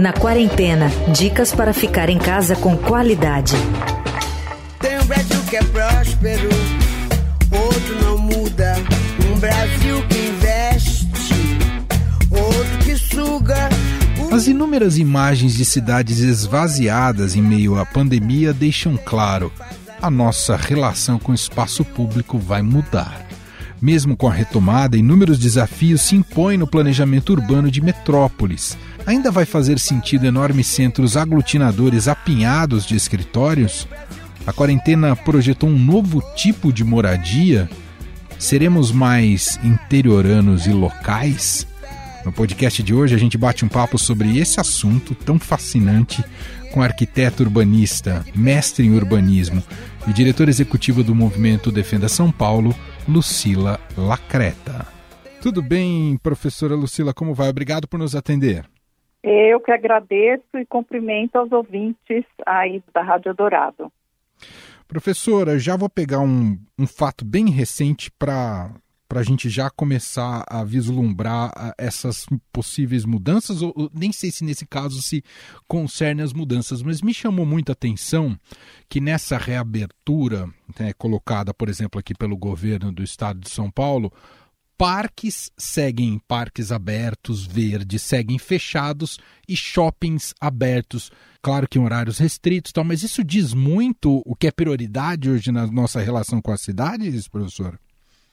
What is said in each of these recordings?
Na quarentena, dicas para ficar em casa com qualidade. Tem um Brasil que é próspero, outro não muda. Um Brasil que investe, outro que suga. As inúmeras imagens de cidades esvaziadas em meio à pandemia deixam claro: a nossa relação com o espaço público vai mudar. Mesmo com a retomada, inúmeros desafios se impõem no planejamento urbano de metrópoles. Ainda vai fazer sentido enormes centros aglutinadores apinhados de escritórios? A quarentena projetou um novo tipo de moradia? Seremos mais interioranos e locais? No podcast de hoje, a gente bate um papo sobre esse assunto tão fascinante com a arquiteta urbanista, mestre em urbanismo e diretora executiva do movimento Defenda São Paulo, Lucila Lacreta. Tudo bem, professora Lucila, como vai? Obrigado por nos atender. Eu que agradeço e cumprimento aos ouvintes aí da Rádio Dourado. Professora, já vou pegar um, um fato bem recente para para a gente já começar a vislumbrar essas possíveis mudanças, ou, nem sei se nesse caso se concerne as mudanças, mas me chamou muita atenção que nessa reabertura né, colocada, por exemplo, aqui pelo governo do estado de São Paulo, parques seguem parques abertos, verdes, seguem fechados e shoppings abertos. Claro que em horários restritos, tal, mas isso diz muito o que é prioridade hoje na nossa relação com as cidades, professor?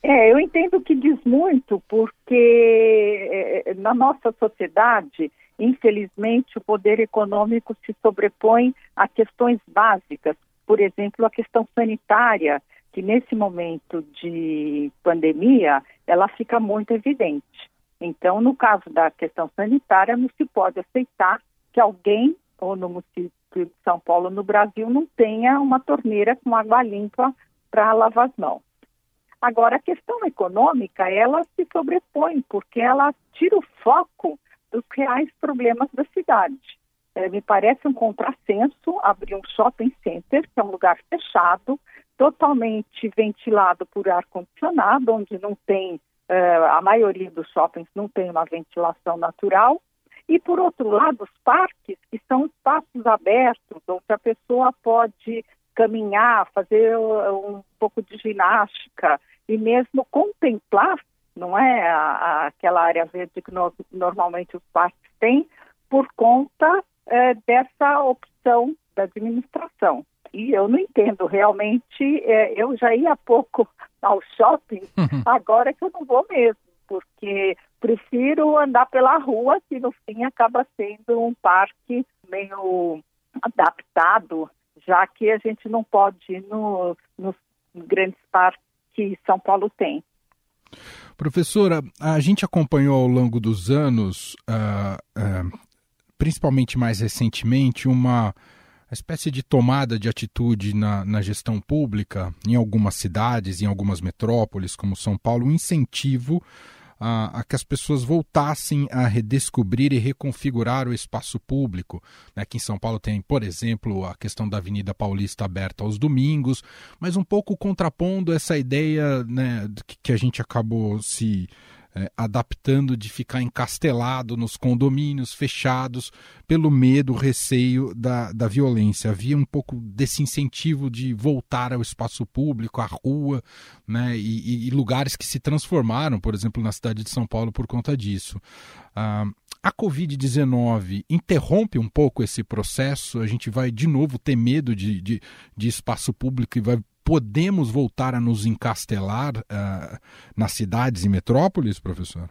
É, eu entendo que diz muito, porque é, na nossa sociedade, infelizmente, o poder econômico se sobrepõe a questões básicas, por exemplo, a questão sanitária, que nesse momento de pandemia, ela fica muito evidente. Então, no caso da questão sanitária, não se pode aceitar que alguém, ou no município de São Paulo, no Brasil, não tenha uma torneira com água limpa para lavar as mãos. Agora, a questão econômica, ela se sobrepõe, porque ela tira o foco dos reais problemas da cidade. É, me parece um contrassenso abrir um shopping center, que é um lugar fechado, totalmente ventilado por ar-condicionado, onde não tem, é, a maioria dos shoppings não tem uma ventilação natural, e, por outro lado, os parques, que são espaços abertos, onde a pessoa pode caminhar, fazer um pouco de ginástica e mesmo contemplar, não é, a, a, aquela área verde que no, normalmente os parques têm, por conta é, dessa opção da administração. E eu não entendo, realmente, é, eu já ia há pouco ao shopping, uhum. agora que eu não vou mesmo, porque prefiro andar pela rua, que no fim acaba sendo um parque meio adaptado já que a gente não pode ir no, nos grandes parques que São Paulo tem. Professora, a gente acompanhou ao longo dos anos, uh, uh, principalmente mais recentemente, uma espécie de tomada de atitude na, na, gestão pública em algumas cidades, em algumas metrópoles, como São Paulo, um incentivo a, a, que as pessoas voltassem a redescobrir e reconfigurar o espaço público. Né? Aqui em São Paulo tem, por exemplo, a questão da Avenida Paulista aberta aos domingos, mas um pouco contrapondo essa ideia né, que a gente acabou se é, adaptando de ficar encastelado nos condomínios fechados pelo medo, receio da, da violência. Havia um pouco desse incentivo de voltar ao espaço público, à rua, né, e, e lugares que se transformaram, por exemplo, na cidade de São Paulo por conta disso. Ah, a Covid-19 interrompe um pouco esse processo, a gente vai de novo ter medo de, de, de espaço público e vai podemos voltar a nos encastelar uh, nas cidades e metrópoles, professor?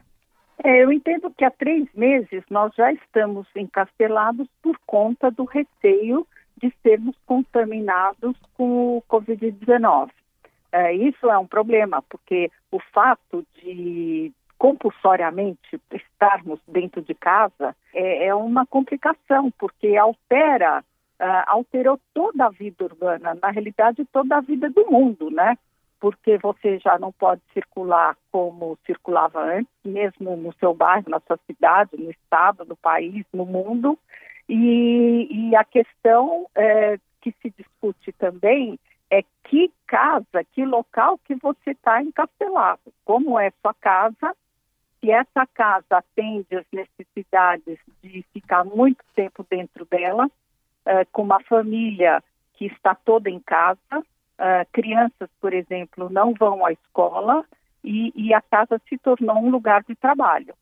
É, eu entendo que há três meses nós já estamos encastelados por conta do receio de sermos contaminados com o Covid-19. É, isso é um problema, porque o fato de compulsoriamente estarmos dentro de casa é, é uma complicação, porque altera uh, alterou toda a vida urbana, na realidade toda a vida do mundo, né? Porque você já não pode circular como circulava antes, mesmo no seu bairro, na sua cidade, no estado, no país, no mundo. E, e a questão é, que se discute também é que casa, que local que você está encastelado, como é sua casa se essa casa atende às necessidades de ficar muito tempo dentro dela, uh, com uma família que está toda em casa, uh, crianças, por exemplo, não vão à escola e, e, a casa se tornou um lugar de trabalho.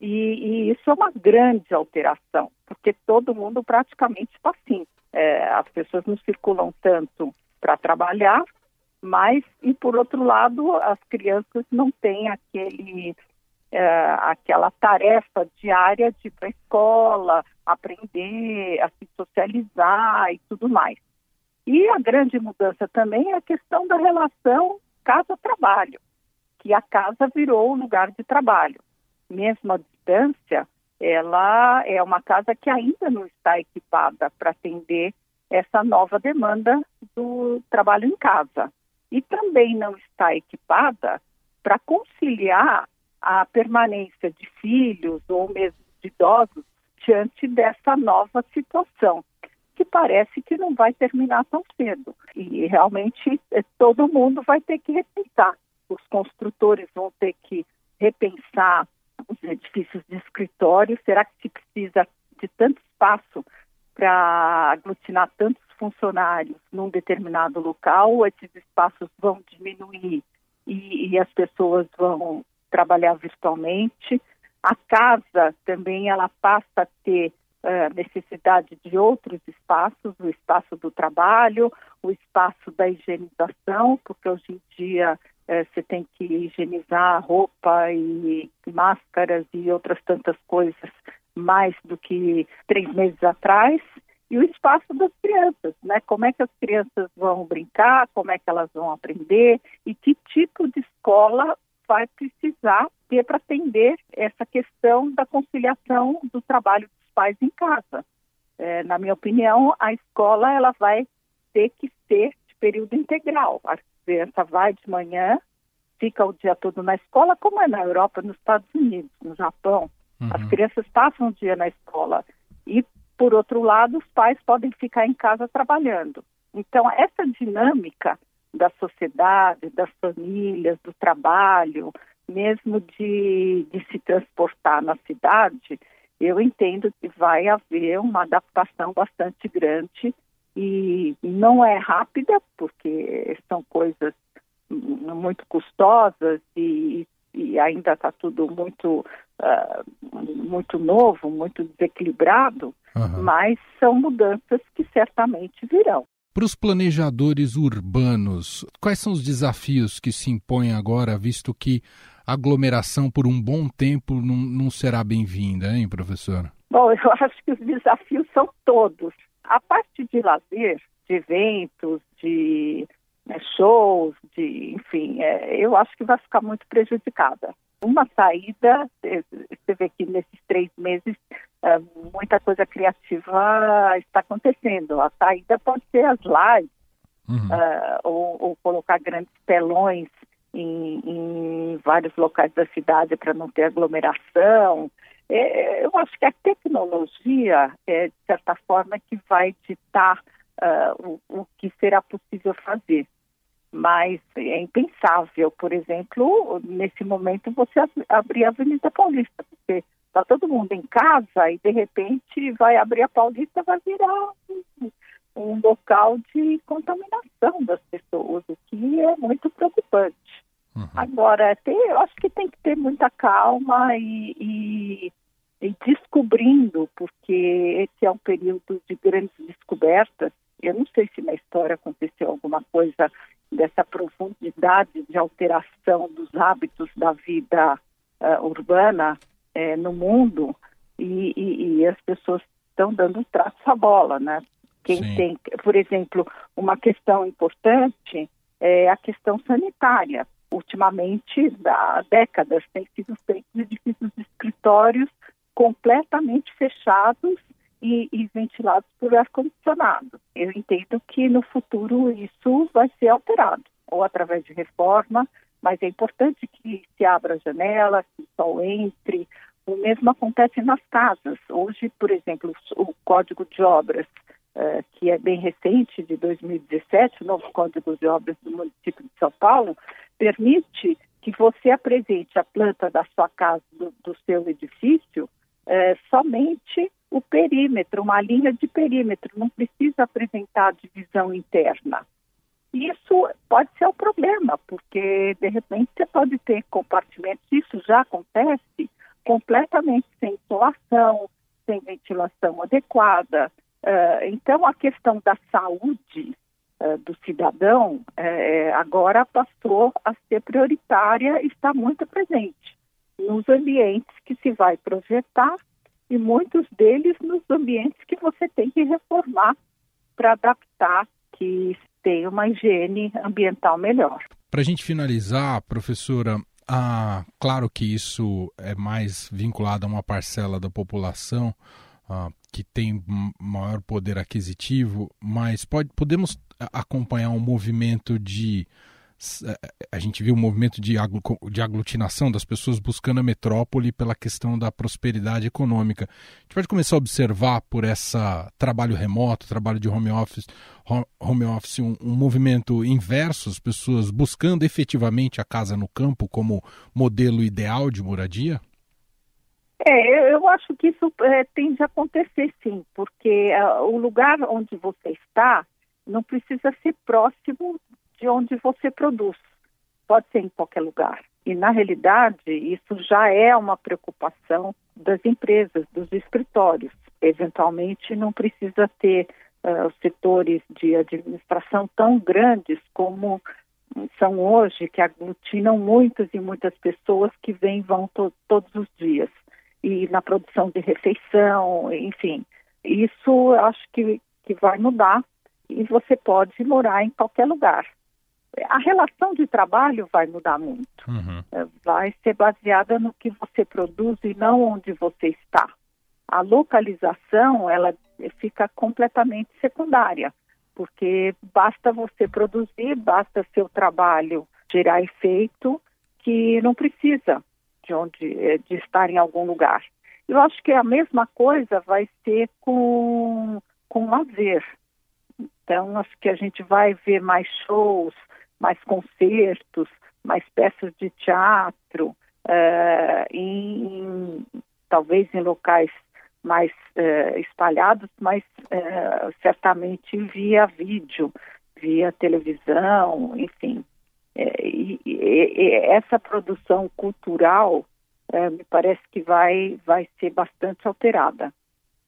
E, e, isso é uma grande alteração, porque todo mundo praticamente está assim. É, as pessoas não circulam tanto para trabalhar, mas, e por outro lado, as crianças não têm aquele, é, aquela tarefa diária de ir para a escola, aprender, a se socializar e tudo mais. E a grande mudança também é a questão da relação casa-trabalho, que a casa virou o lugar de trabalho. Mesmo à distância, ela é uma casa que ainda não está equipada para atender essa nova demanda do trabalho em casa. E também não está equipada para conciliar a permanência de filhos ou mesmo de idosos diante dessa nova situação, que parece que não vai terminar tão cedo. E realmente eh, todo mundo vai ter que repensar. Os construtores vão ter que repensar os edifícios de escritório. Será que se precisa de tanto espaço para aglutinar tantos funcionários num determinado local? Esses espaços vão diminuir e, e as pessoas vão trabalhar virtualmente. A casa também ela passa a ter uh, necessidade de outros espaços, o espaço do trabalho, o espaço da higienização, porque hoje em dia uh, você tem que higienizar roupa e, máscaras e outras tantas coisas mais do que três meses atrás e o espaço das crianças, né? Como é que as crianças vão brincar, como é que elas vão aprender e que tipo de escola vai precisar ter para atender essa questão da conciliação do trabalho dos pais em casa. É, na minha opinião, a escola ela vai ter que ser de período integral. A criança vai de manhã, fica o dia todo na escola, como é na Europa, nos Estados Unidos, no Japão. Uhum. As crianças passam o dia na escola e, por outro lado, os pais podem ficar em casa trabalhando. Então, essa dinâmica da sociedade, das famílias, do trabalho, mesmo de, de se transportar na cidade, eu entendo que vai haver uma adaptação bastante grande e não é rápida, porque são coisas muito custosas e, e ainda está tudo muito, uh, muito novo, muito desequilibrado, uhum. mas são mudanças que certamente virão. Para os planejadores urbanos, quais são os desafios que se impõem agora, visto que aglomeração por um bom tempo não, não será bem-vinda, hein, professora? Bom, eu acho que os desafios são todos. A parte de lazer, de eventos, de né, shows, de, enfim, é, eu acho que vai ficar muito prejudicada. Uma saída, você vê que nesses três meses é, muita coisa criativa está acontecendo. A saída pode ser as lives, uhum. uh, ou, ou, colocar grandes telões em, em vários locais da cidade para não ter aglomeração. É, eu acho que a tecnologia, é, de certa forma, que vai ditar uh, o, o que será possível fazer mas é impensável, por exemplo, nesse momento você abrir a Avenida Paulista, porque Está todo mundo em casa e, de repente, vai abrir a Paulista, vai virar um, um local de contaminação das pessoas, o que é muito preocupante. Uhum. Agora, eu acho que tem que ter muita calma e, e, e, descobrindo, porque esse é um período de grandes descobertas. Eu não sei se na história aconteceu alguma coisa dessa profundidade de alteração dos hábitos da vida uh, urbana é, no mundo e, e, e, as pessoas estão dando traço à bola, né? Quem Sim. tem, por exemplo, uma questão importante é a questão sanitária. Ultimamente, há décadas, tem sido feitos edifícios de escritórios completamente fechados e, e ventilados por ar-condicionado. Eu entendo que no futuro isso vai ser alterado, ou através de reforma, mas é importante que se abra a janela, que o sol entre. O mesmo acontece nas casas. Hoje, por exemplo, o Código de Obras, uh, que é bem recente, de 2017, o novo Código de Obras do município de São Paulo, permite que você apresente a planta da sua casa, do, do seu edifício, é, somente o perímetro, uma linha de perímetro, não precisa apresentar divisão interna. Isso pode ser o um problema, porque de repente você pode ter compartimentos, isso já acontece, completamente sem insolação, sem ventilação adequada. Uh, então, a questão da saúde uh, do cidadão uh, agora passou a ser prioritária e está muito presente nos ambientes que se vai projetar e muitos deles nos ambientes que você tem que reformar para adaptar que tenha uma higiene ambiental melhor. Para a gente finalizar, professora, ah, claro que isso é mais vinculado a uma parcela da população ah, que tem maior poder aquisitivo, mas pode, podemos acompanhar um movimento de a gente viu um movimento de, de aglutinação das pessoas buscando a metrópole pela questão da prosperidade econômica. A gente pode começar a observar por essa trabalho remoto, trabalho de home office, home office um, um movimento inverso, as pessoas buscando efetivamente a casa no campo como modelo ideal de moradia? É, eu acho que isso é, tende a acontecer sim, porque uh, o lugar onde você está não precisa ser próximo de onde você produz. Pode ser em qualquer lugar. E, na realidade, isso já é uma preocupação das empresas, dos escritórios. Eventualmente, não precisa ter uh, setores de administração tão grandes como são hoje, que aglutinam muitas e muitas pessoas que vêm e vão to todos os dias. E na produção de refeição, enfim. Isso acho que, que vai mudar e você pode morar em qualquer lugar a relação de trabalho vai mudar muito. Uhum. É, vai ser baseada no que você produz e não onde você está. A localização, ela fica completamente secundária, porque basta você produzir, basta seu trabalho gerar efeito, que não precisa de onde é, de estar em algum lugar. Eu acho que a mesma coisa vai ser com com lazer. Então, acho que a gente vai ver mais shows, mais concertos, mais peças de teatro, uh, em, talvez em locais mais uh, espalhados, mas uh, certamente via vídeo, via televisão, enfim. E, e, e essa produção cultural me parece que vai, vai ser bastante alterada.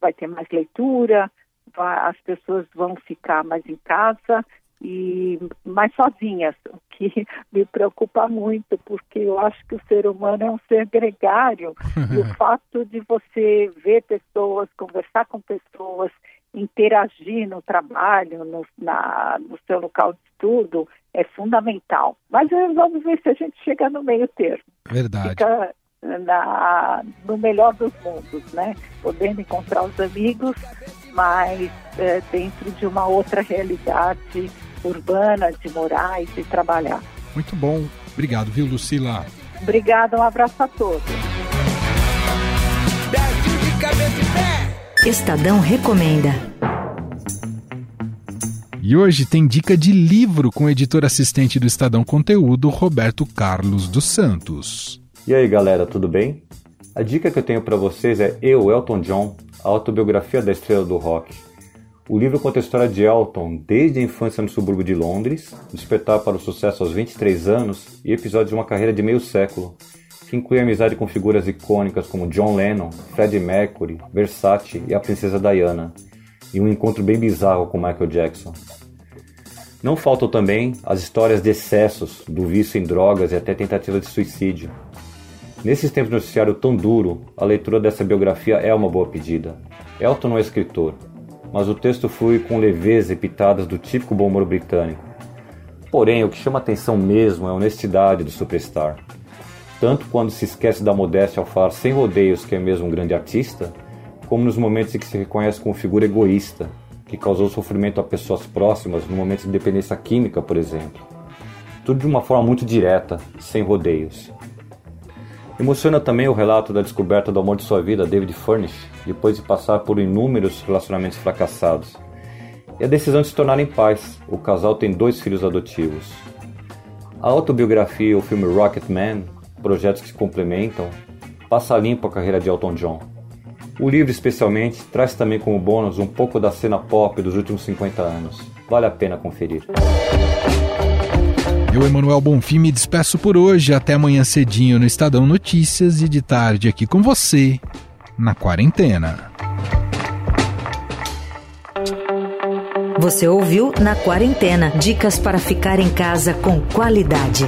Vai ter mais leitura, vai, as pessoas vão ficar mais em casa e mais sozinhas, o que me preocupa muito, porque eu acho que o ser humano é um ser gregário e o fato de você ver pessoas, conversar com pessoas, interagir no trabalho, no, na, no seu local de estudo, é fundamental. Mas vamos ver se a gente chega no meio termo. Verdade. Fica na, no melhor dos mundos, né? Podendo encontrar os amigos, mas é, dentro de uma outra realidade urbana, de morar e de trabalhar. Muito bom. Obrigado, viu, Lucila? Obrigada, um abraço a todos. Estadão Recomenda. E hoje tem dica de livro com o editor assistente do Estadão Conteúdo, Roberto Carlos dos Santos. E aí, galera, tudo bem? A dica que eu tenho para vocês é Eu, Elton John, a autobiografia da estrela do rock. O livro conta a história de Elton desde a infância no subúrbio de Londres, despertar para o sucesso aos 23 anos e episódios de uma carreira de meio século, que inclui amizade com figuras icônicas como John Lennon, Freddie Mercury, Versace e a princesa Diana, e um encontro bem bizarro com Michael Jackson. Não faltam também as histórias de excessos, do vício em drogas e até tentativa de suicídio. Nesses tempos de noticiário tão duro, a leitura dessa biografia é uma boa pedida. Elton não é escritor, mas o texto flui com leveza e pitadas do típico bom humor britânico. Porém, o que chama atenção mesmo é a honestidade do superstar. Tanto quando se esquece da modéstia ao falar sem rodeios que é mesmo um grande artista, como nos momentos em que se reconhece como figura egoísta, que causou sofrimento a pessoas próximas no momento de dependência química, por exemplo. Tudo de uma forma muito direta, sem rodeios. Emociona também o relato da descoberta do amor de sua vida, David Furnish, depois de passar por inúmeros relacionamentos fracassados. E a decisão de se tornar em paz. O casal tem dois filhos adotivos. A autobiografia e o filme Rocketman, projetos que se complementam, passa limpo a carreira de Elton John. O livro, especialmente, traz também como bônus um pouco da cena pop dos últimos 50 anos. Vale a pena conferir. Eu, Emanuel Bonfim, me despeço por hoje. Até amanhã cedinho no Estadão Notícias e de tarde aqui com você, na quarentena. Você ouviu Na Quarentena dicas para ficar em casa com qualidade.